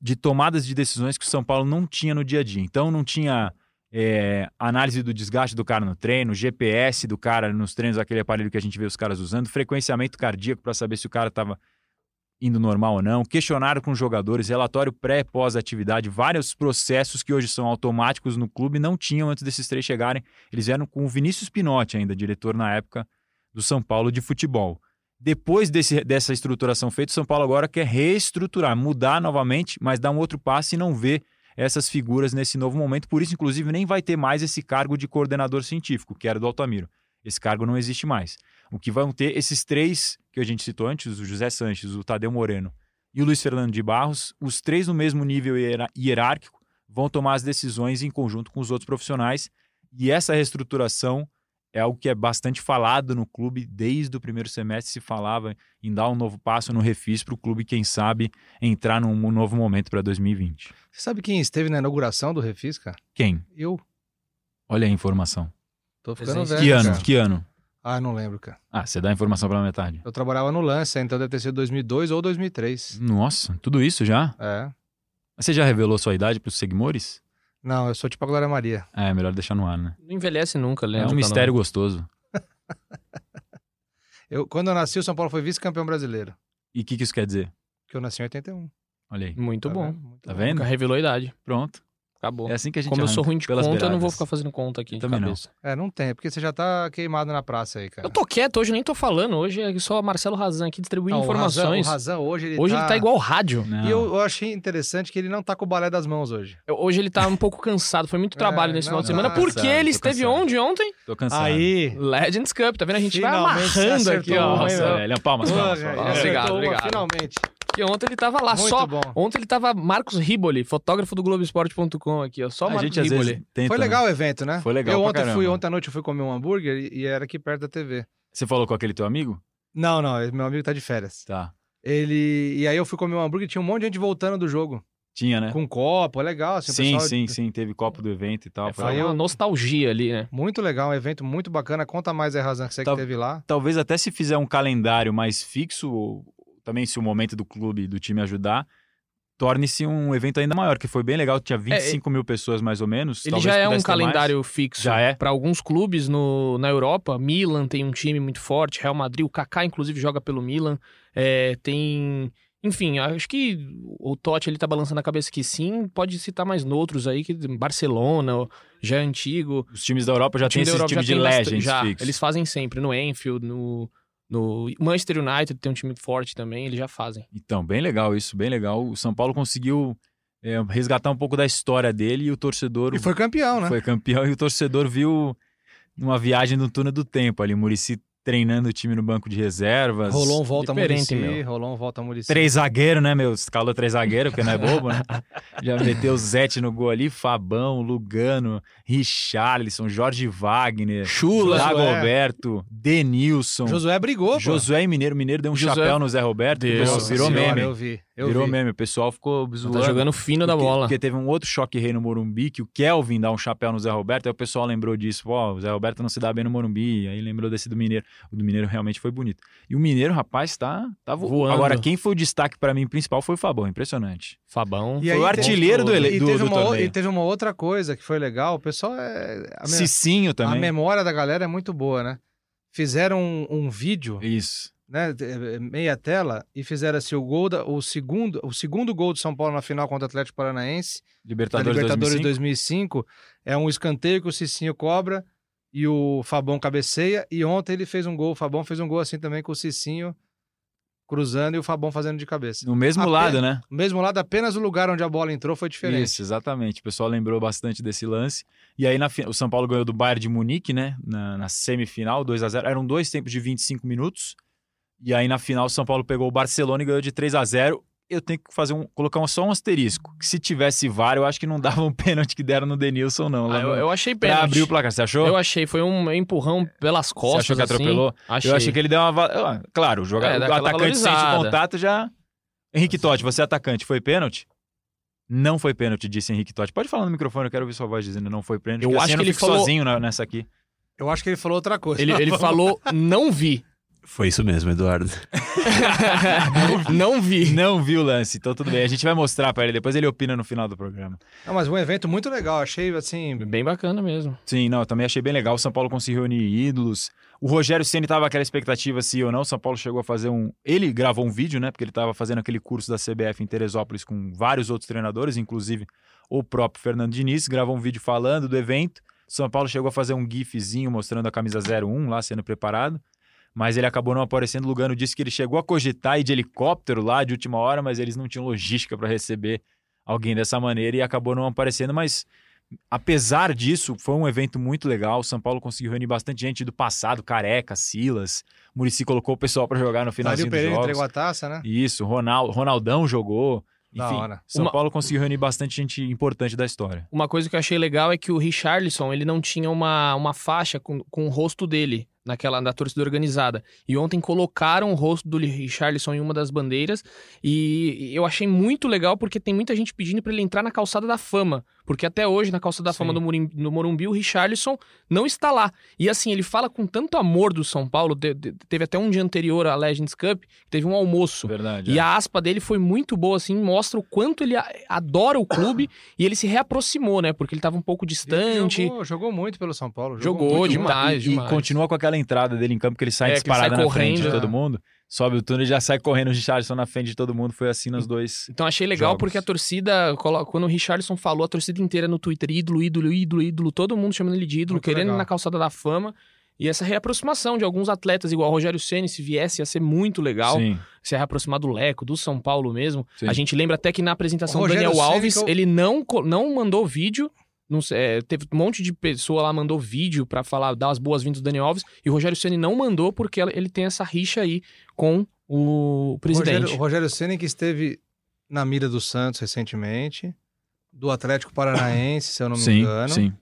de tomadas de decisões que o São Paulo não tinha no dia a dia. Então não tinha é, análise do desgaste do cara no treino, GPS do cara nos treinos, aquele aparelho que a gente vê os caras usando, frequenciamento cardíaco para saber se o cara estava indo normal ou não, questionário com jogadores, relatório pré e pós-atividade, vários processos que hoje são automáticos no clube não tinham antes desses três chegarem. Eles vieram com o Vinícius Pinotti ainda, diretor na época do São Paulo de futebol. Depois desse, dessa estruturação feita, o São Paulo agora quer reestruturar, mudar novamente, mas dar um outro passo e não ver essas figuras nesse novo momento. Por isso, inclusive, nem vai ter mais esse cargo de coordenador científico, que era do Altamiro. Esse cargo não existe mais. O que vão ter esses três que a gente citou antes, o José Sanches, o Tadeu Moreno e o Luiz Fernando de Barros, os três no mesmo nível hierárquico, vão tomar as decisões em conjunto com os outros profissionais. E essa reestruturação é algo que é bastante falado no clube desde o primeiro semestre. Se falava em dar um novo passo no refis para o clube, quem sabe, entrar num novo momento para 2020. Você sabe quem esteve na inauguração do refis, cara? Quem? Eu. Olha a informação. Tô ficando velho. Que ano? Cara. Que ano? Ah, não lembro, cara. Ah, você dá a informação pela metade. Eu trabalhava no Lance, então deve ter sido 2002 ou 2003. Nossa, tudo isso já? É. Mas você já revelou sua idade para os seguidores? Não, eu sou tipo a Glória Maria. É, melhor deixar no ar, né? Não envelhece nunca, Leandro. É um mistério gostoso. [LAUGHS] eu, quando eu nasci, o São Paulo foi vice-campeão brasileiro. E o que, que isso quer dizer? Que eu nasci em 81. Olha aí. Muito Tá bom. vendo? Muito Tá bom. vendo? Nunca revelou a idade. Pronto. Acabou. É assim que a gente Como eu sou ruim de pelas conta, eu não vou beiradas. ficar fazendo conta aqui. de Também não. cabeça. É, não tem, porque você já tá queimado na praça aí, cara. Eu tô quieto hoje, nem tô falando. Hoje é só Marcelo Razan aqui distribuindo Não, o Razan- informações. O Razan, hoje ele hoje tá... ele tá igual rádio. Não. E eu, eu achei interessante que ele não tá com o balé das mãos hoje. Eu- Hoje ele tá um pouco cansado. Foi muito [LAUGHS] trabalho É, nesse não, final de tá semana. Porque cansado, ele esteve cansado. onde ontem? Tô cansado. Aí, Legends Cup. Tá vendo? A gente Finalmente vai amarrando aqui, ó. Nossa, velho. Palmas, palmas. palmas. Obrigado, obrigado. Finalmente. Porque ontem ele tava lá Muito só. bom. Ontem ele tava Marcos Riboli, fotógrafo do Globoesporte.com aqui, ó. Só A Marcos gente às Riboli. vezes tenta... Foi legal o evento, né? Foi legal Eu pra ontem fui, caramba. ontem à noite eu fui comer um hambúrguer e, e era aqui perto da TV. Você falou com aquele teu amigo? Não, não, meu amigo tá de férias. Tá. Ele. E aí eu fui comer um hambúrguer e tinha um monte de gente voltando do jogo. Tinha, né? Com copo, é legal. Assim, sim, pessoal- sim, sim. Teve copo do evento e tal. É, Foi uma eu- nostalgia ali, né? Muito legal, um evento muito bacana. Conta mais aí, Razan, que você Tá- que teve lá. talvez até se fizer um calendário mais fixo, também se o momento do clube, do time ajudar, torne-se um evento ainda maior, que foi bem legal, tinha 25 mil pessoas mais ou menos. Ele já é um ter mais. calendário fixo Já é? para alguns clubes no, na Europa. Milan tem um time muito forte, Real Madrid, o Kaká inclusive joga pelo Milan. É, tem, enfim, acho que o Totti ele tá balançando a cabeça que sim. Pode citar mais noutros aí que Barcelona já é antigo. Os times da Europa já têm esse Europa time de legends já, fixos. Eles fazem sempre no Anfield, no no Manchester United tem um time forte também, eles já fazem. Então, bem legal isso, bem legal. O São Paulo conseguiu é, resgatar um pouco da história dele e o torcedor E foi campeão, né? foi campeão e o torcedor viu uma viagem no túnel do tempo ali, Murici treinando o time no banco de reservas. Rolou um volta Diferente, Muricy, meu. rolou um volta Muricy. Três zagueiros, né, meu? Escalou três zagueiros, porque não é bobo, né? [LAUGHS] Já meteu o Zete no gol ali, Fabão, Lugano, Richarlison, Jorge Wagner, Chula, Dagoberto, Denilson, Josué brigou, pô. Josué e Mineiro. Mineiro deu um Josué- chapéu no Zé Roberto, Deus, virou senhora, meme. Eu vi. Eu virou vi. meme, o pessoal ficou zoando. Tá jogando fino da bola. Porque teve um outro choque rei no Morumbi, que o Kelvin dá um chapéu no Zé Roberto, aí o pessoal lembrou disso. Pô, o Zé Roberto não se dá bem no Morumbi, aí lembrou desse do Mineiro. O do Mineiro realmente foi bonito. E o Mineiro, rapaz, tá, tá vo- Voando. Agora, quem foi o destaque pra mim principal foi o Fabão, impressionante. Fabão. E Foi aí o artilheiro do, ele- E do, teve, do uma, torneio. e teve uma outra coisa que foi legal. O pessoal é. A, me- Cicinho a também. memória da galera é muito boa, né? Fizeram um, um vídeo, Isso. Né? de- Meia tela, e fizeram assim: o gol da, o segundo, o segundo gol do São Paulo na final contra o Atlético Paranaense, Libertadores, Libertadores 2005. 2005. É um escanteio que o Cicinho cobra e o Fabão cabeceia. E ontem ele fez um gol, o Fabão fez um gol assim também com o Cicinho cruzando e o Fabão fazendo de cabeça. No mesmo Ape- lado, né? No mesmo lado, apenas o lugar onde a bola entrou foi diferente. Isso, exatamente. O pessoal lembrou bastante desse lance. E aí na o São Paulo ganhou do Bayern de Munique, né? Na, na semifinal, 2 a 0 Eram dois tempos de 25 minutos. E aí na final o São Paulo pegou o Barcelona e ganhou de 3 a 0 Eu tenho que fazer um, colocar um- só um asterisco. Que se tivesse VAR, eu acho que não [LAUGHS] dava um pênalti que deram no Denilson, não. Ah, eu, eu achei pra pênalti. abrir o placar. Você achou? Eu achei, foi um empurrão pelas costas. achou que assim. atropelou? Achei. Eu achei que ele deu uma. Ah, Claro, o, jogador, É, o atacante sente contato já. Henrique Totti, você é atacante, foi pênalti? Não foi pênalti, disse Henrique Totti. Pode falar no microfone, eu quero ouvir sua voz dizendo não foi pênalti. Eu acho assim que não ele fico falou- sozinho na- nessa aqui. Eu acho que ele falou outra coisa. Ele, ele [LAUGHS] falou, não vi. Foi isso mesmo, Eduardo. [LAUGHS] não vi. Não viu o lance, então tudo bem. A gente vai mostrar pra ele, depois ele opina no final do programa. Não, mas um evento muito legal. Achei assim. Bem bacana mesmo. Sim, não, eu também achei bem legal. O São Paulo conseguiu reunir ídolos. O Rogério Ceni tava aquela expectativa se ou não. O São Paulo chegou a fazer um. Ele gravou um vídeo, né? Porque ele tava fazendo aquele curso da CBF em Teresópolis com vários outros treinadores, inclusive o próprio Fernando Diniz. Gravou um vídeo falando do evento. O São Paulo chegou a fazer um gifzinho mostrando a camisa 01 lá sendo preparado. Mas ele acabou não aparecendo. O Lugano disse que ele chegou a cogitar ir de helicóptero lá de última hora, mas eles não tinham logística para receber alguém dessa maneira e acabou não aparecendo. Mas apesar disso, foi um evento muito legal. O São Paulo conseguiu reunir bastante gente do passado, Careca, Silas. Murici colocou o pessoal para jogar no finalzinho dos Pereira jogos. entregou a taça, né? Isso, Ronaldo, Ronaldão jogou. Enfim, hora. São Uma- Paulo conseguiu reunir bastante gente importante da história. Uma coisa que eu achei legal é que o Richarlison, ele não tinha uma, uma faixa com, com o rosto dele naquela da torcida organizada. E ontem colocaram o rosto do Richarlison em uma das bandeiras e eu achei muito legal porque tem muita gente pedindo para ele entrar na calçada da fama, porque até hoje na calçada da fama do Morumbi, Morumbi o Richarlison não está lá. E assim, ele fala com tanto amor do São Paulo, de- de- teve até um dia anterior à Legends Cup, teve um almoço Verdade. e é. a aspa dele foi muito boa, assim, mostra o quanto ele adora o clube [COUGHS] e ele se reaproximou, né? Porque ele tava um pouco distante. Jogou, jogou muito pelo São Paulo. Jogou muito. demais. e, e demais. continua com aquela entrada dele em campo que ele sai É, disparado sai na frente de correndo, todo é. Sobe o túnel e já sai correndo o Richardson na frente de todo mundo. Foi assim nos dois. Então achei legal Jogos. porque a torcida, quando o Richardson falou, a torcida inteira no Twitter, ídolo, ídolo, ídolo, ídolo, todo mundo chamando ele de ídolo, Muito querendo ir na calçada da fama. E essa reaproximação de alguns atletas, igual o Rogério Ceni, se viesse, ia ser muito legal. Sim, Se reaproximar do Leco, do São Paulo mesmo. sim. A gente lembra até que na apresentação do Daniel Ceni Alves, eu- ele não, co- não mandou vídeo. Não sei, é, teve um monte de pessoa lá mandou vídeo pra falar, dar as boas-vindas do Daniel Alves. E o Rogério Ceni não mandou porque ele tem essa rixa aí com o presidente. Rogério, o Rogério Ceni que esteve na mira do Santos recentemente, do Atlético Paranaense, se eu não me sim, engano, sim.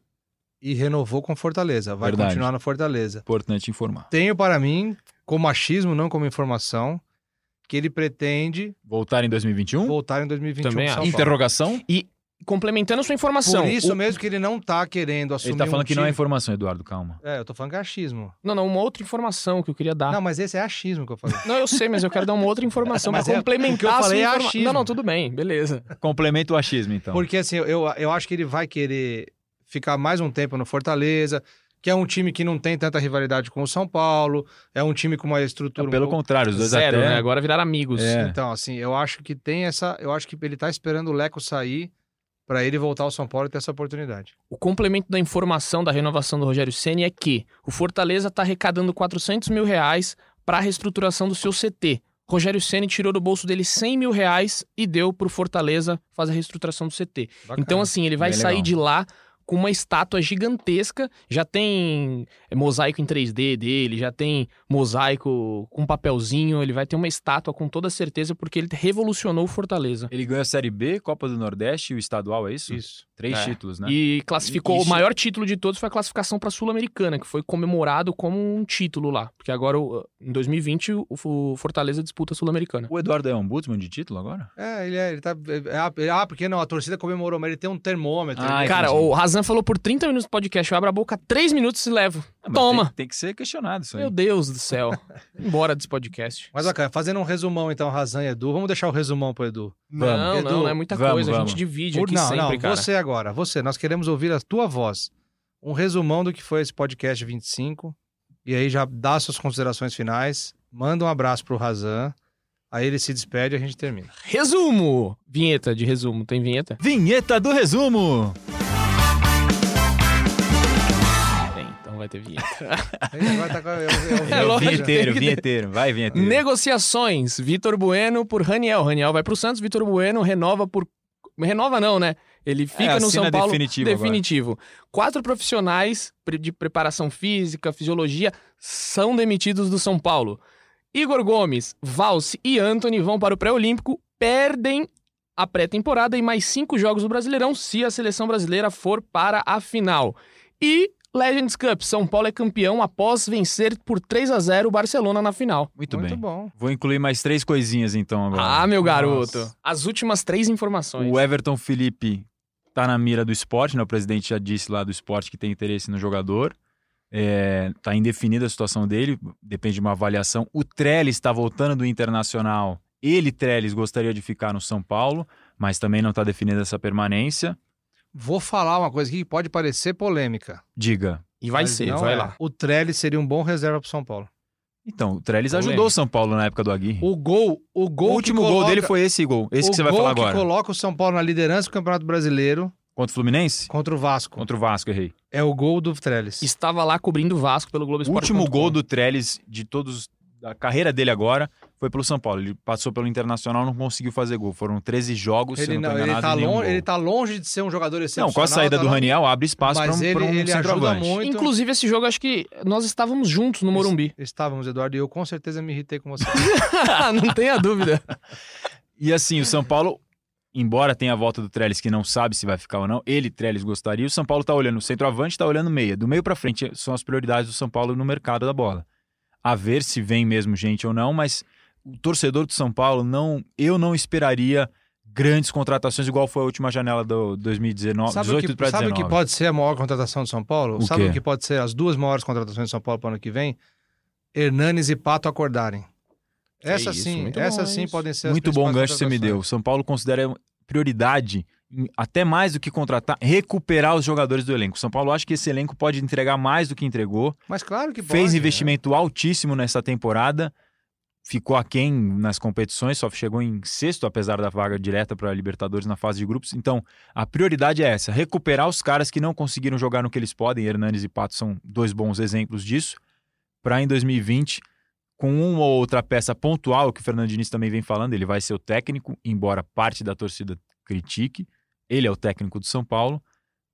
e renovou com Fortaleza. Vai Verdade. continuar no Fortaleza. Importante informar. Tenho para mim, como machismo, não como informação, que ele pretende Voltar em 2021? voltar em 2021 Também. Interrogação? Complementando a sua informação. Por isso o- mesmo que ele não tá querendo assumir Ele tá falando um que não é informação, Eduardo, calma. É, eu tô falando que é achismo. Não, não, uma outra informação que eu queria dar. Não, mas esse é achismo que eu falei. Não, eu sei, mas eu quero dar uma outra [LAUGHS] informação pra Mas é- complementar o que eu a sua falei é informa- achismo. Não, não, tudo bem, beleza. Complementa o achismo, então. Porque assim, eu, eu acho que ele vai querer ficar mais um tempo no Fortaleza, que é um time que não tem tanta rivalidade com o São Paulo, é um time com uma estrutura. um Pelo pouco- contrário, os dois Zero, até... né? Agora viraram amigos. É. Então, assim, eu acho que tem essa. Eu acho que ele tá esperando o Leco sair pra ele voltar ao São Paulo e ter essa oportunidade. O complemento da informação da renovação do Rogério Ceni é que o Fortaleza está arrecadando 400 mil reais para a reestruturação do seu CT. Rogério Ceni tirou do bolso dele 100 mil reais e deu pro Fortaleza fazer a reestrutura do CT. Bacana. Então, assim, ele vai Bem sair legal. de lá com uma estátua gigantesca. Já tem mosaico em 3D dele, já tem mosaico com papelzinho. Ele vai ter uma estátua com toda certeza, porque ele revolucionou o Fortaleza. Ele ganhou a Série B, Copa do Nordeste e o estadual, é isso? Isso. Três É. títulos, né? E classificou. Isso- O maior título de todos foi a classificação para a Sul-Americana, que foi comemorado como um título lá. Porque agora, o- em 2020, o o Fortaleza disputa a Sul-Americana. O Eduardo é ombudsman de título agora? É, ele é. Ele tá. é, ah, porque não, a torcida comemorou, mas ele tem um termômetro. Ah, ele- Cara, entendi. o Razan falou por 30 minutos do podcast, eu abro a boca 3 minutos e levo. Ah, Toma! Tem, tem que ser questionado isso aí. Meu Deus do céu. Embora desse podcast. Mas, bacana, fazendo um resumão, então, Razan e Edu. Vamos deixar o resumão pro Edu. não, Edu, não, não é muita vamos, coisa. A vamos. gente divide Por- aqui não, sempre, não, cara. você agora. Você, nós queremos ouvir a tua voz. Um resumão do que foi esse podcast 25. E aí já dá suas considerações finais. Manda um abraço pro Razan. Aí ele se despede e a gente termina. Resumo! Vinheta de resumo. Tem vinheta? Vinheta do resumo! Vai ter vinheta. [LAUGHS] Agora tá com- é é [LAUGHS] É É vinheteiro, vinheteiro. Vai, vinheteiro. Negociações. Vitor Bueno por Raniel. Raniel vai pro Santos, Vitor Bueno renova por. Renova não, né? Ele fica no assina São Paulo. definitivo definitivo. Quatro profissionais de preparação física, fisiologia, são demitidos do São Paulo. Igor Gomes, Valse e Anthony vão para o pré-olímpico, perdem a pré-temporada e mais cinco jogos do Brasileirão se a seleção brasileira for para a final. E Legends Cup, São Paulo é campeão após vencer por 3 a 0 o Barcelona na final. Muito, Muito bem. bom. Vou incluir mais três coisinhas então agora. Ah, meu garoto. Nossa. As últimas três informações. O Everton Felipe tá na mira do esporte, né? O presidente já disse lá do esporte que tem interesse no jogador. É, tá indefinida a situação dele, depende de uma avaliação. O Trellis está voltando do Internacional. Ele, Trellis, gostaria de ficar no São Paulo, mas também não está definida essa permanência. Vou falar uma coisa aqui que pode parecer polêmica. Diga. E vai mas ser, vai é. lá. O Trellis seria um bom reserva pro São Paulo. Então, o Trellis ajudou o São Paulo na época do Aguirre. O gol, o O gol que último gol coloca- dele foi esse gol, esse o que você vai gol falar que agora. coloca o São Paulo na liderança do Campeonato Brasileiro Contra o Fluminense? contra o Vasco. Contra o Vasco, errei. É o gol do Trellis. Estava lá cobrindo o Vasco pelo Globo O Esporte. último gol do Trellis de todos da carreira dele agora foi pelo São Paulo. Ele passou pelo Internacional, não conseguiu fazer gol. Foram 13 jogos, se Ele, eu não não, ele, enganado, tá nenhum longe, gol. ele tá longe de ser um jogador excepcional. Não, com a saída tá do longe- Raniel, abre espaço para um, ele, pra um ele ajuda centroavante. muito. Inclusive, esse jogo, acho que nós estávamos juntos no Morumbi. Estávamos, Eduardo, e eu com certeza me irritei com você. [LAUGHS] não tenha dúvida. E assim, o São Paulo, embora tenha a volta do Trellis que não sabe se vai ficar ou não, ele, Trellis, gostaria. O São Paulo tá olhando o centroavante, tá olhando meia. Do meio para frente são as prioridades do São Paulo no mercado da bola. A ver se vem mesmo gente ou não, mas o torcedor do São Paulo, não, eu não esperaria grandes contratações igual foi a última janela do 2019, Sabe, o 18 que, para sabe o 19. que pode ser a maior contratação do São Paulo? O sabe quê? o que pode ser as duas maiores contratações do São Paulo para o ano que vem? Hernanes e Pato acordarem. Essa isso, sim, muito essa bom sim podem ser as Muito bom gancho que você me deu. O São Paulo considera prioridade, até mais do que contratar, recuperar os jogadores do elenco. São Paulo acha que esse elenco pode entregar mais do que entregou. Mas claro que Fez pode, investimento altíssimo nessa temporada. Ficou aquém nas competições, só chegou em sexto, apesar da vaga direta para a Libertadores na fase de grupos. Então, a prioridade é essa: recuperar os caras que não conseguiram jogar no que eles podem. Hernanes e Pato são dois bons exemplos disso. Para em 2020, com uma ou outra peça pontual, que o Fernando Diniz também vem falando, ele vai ser o técnico, embora parte da torcida critique. Ele é o técnico do São Paulo,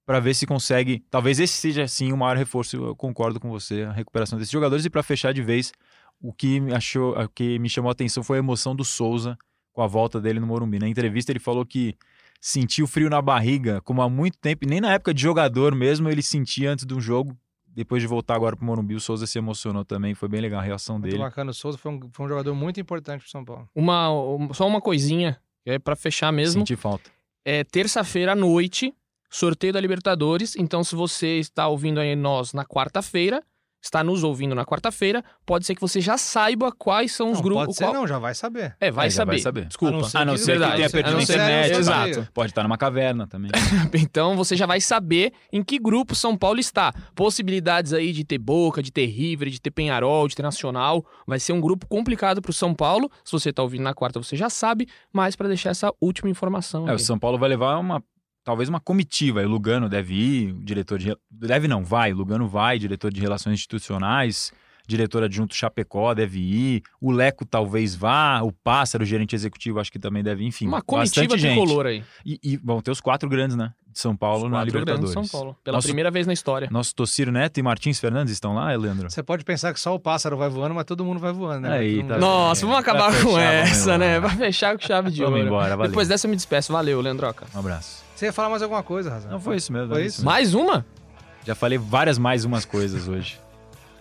para ver se consegue. Talvez esse seja sim o maior reforço. Eu concordo com você, a recuperação desses jogadores. E para fechar de vez, o que me achou, o que me chamou a atenção foi a emoção do Souza com a volta dele no Morumbi. Na entrevista ele falou que sentiu frio na barriga, como há muito tempo, e nem na época de jogador mesmo ele sentia antes de um jogo. Depois de voltar agora pro Morumbi, o Souza se emocionou também, foi bem legal a reação Muito dele. bacana. O Souza foi um, foi um jogador muito importante pro São Paulo. Uma, um- só uma coisinha, que é pra fechar mesmo. Senti falta. É terça-feira à noite, sorteio da Libertadores. Então, se você está ouvindo aí nós na quarta-feira, está nos ouvindo na quarta-feira, pode ser que você já saiba quais são os Não, grupos. pode ser, qual- não, já vai saber. É, vai, É, saber. vai saber. Desculpa. A não ser A não que- ser que Verdade. tenha A perdido não ser- internet. Exato. Pode estar numa caverna também. [LAUGHS] Então você já vai saber em que grupo São Paulo está. Possibilidades aí de ter Boca, de ter River, de ter Penharol, de ter Nacional. Vai ser um grupo complicado para o São Paulo. Se você está ouvindo na quarta, você já sabe. Mas para deixar essa última informação. É, o São Paulo vai levar uma. Talvez uma comitiva. O Lugano deve ir, o diretor de. Deve não, vai. O Lugano vai, diretor de Relações Institucionais, diretor adjunto Chapecó deve ir. O Leco talvez vá. O Pássaro, gerente executivo, acho que também deve ir. Enfim, Uma comitiva gente. tricolor aí. E, e vão ter os quatro grandes, né? De São Paulo Os na quatro grandes Libertadores. de São Paulo. Pela Nosso- primeira vez na história. Nosso Tociro Neto e Martins Fernandes estão lá, Leandro? Você pode pensar que só o pássaro vai voando, mas todo mundo vai voando, né? Aí, tá Nossa, bem. vamos acabar Vai com fechar, vamos essa, né? Vai fechar com chave de Vamos ouro. embora, valeu. Depois dessa eu me despeço. Valeu, Leandroca. Um abraço. Você ia falar mais alguma coisa, Razan? Não foi isso mesmo. Foi é isso? mesmo. Mais uma? Já falei várias mais umas coisas hoje.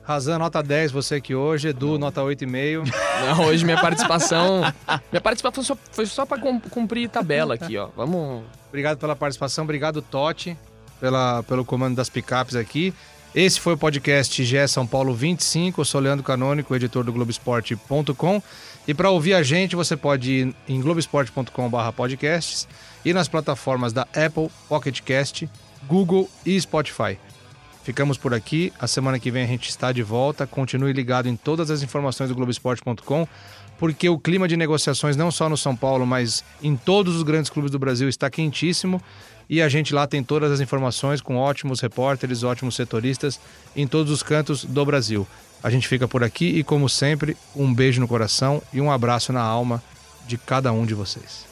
Razan, nota 10, você aqui hoje. Edu, nota 8,5. [LAUGHS] Não, hoje minha participação. minha participação foi só, foi só cum- cumprir tabela aqui, ó. Vamos. Obrigado pela participação. Obrigado, Totti, pela, pelo comando das picapes aqui. Esse foi o podcast GE São Paulo 25. Eu sou Leandro Canônico, editor do Globoesporte.com. E para ouvir a gente, você pode ir em globoesporte.com/podcasts e nas plataformas da Apple, Pocket Cast, Google e Spotify. Ficamos por aqui. A semana que vem a gente está de volta. Continue ligado em todas as informações do Globoesporte.com, porque o clima de negociações, não só no São Paulo, mas em todos os grandes clubes do Brasil, está quentíssimo. E a gente lá tem todas as informações com ótimos repórteres, ótimos setoristas em todos os cantos do Brasil. A gente fica por aqui e, como sempre, um beijo no coração e um abraço na alma de cada um de vocês.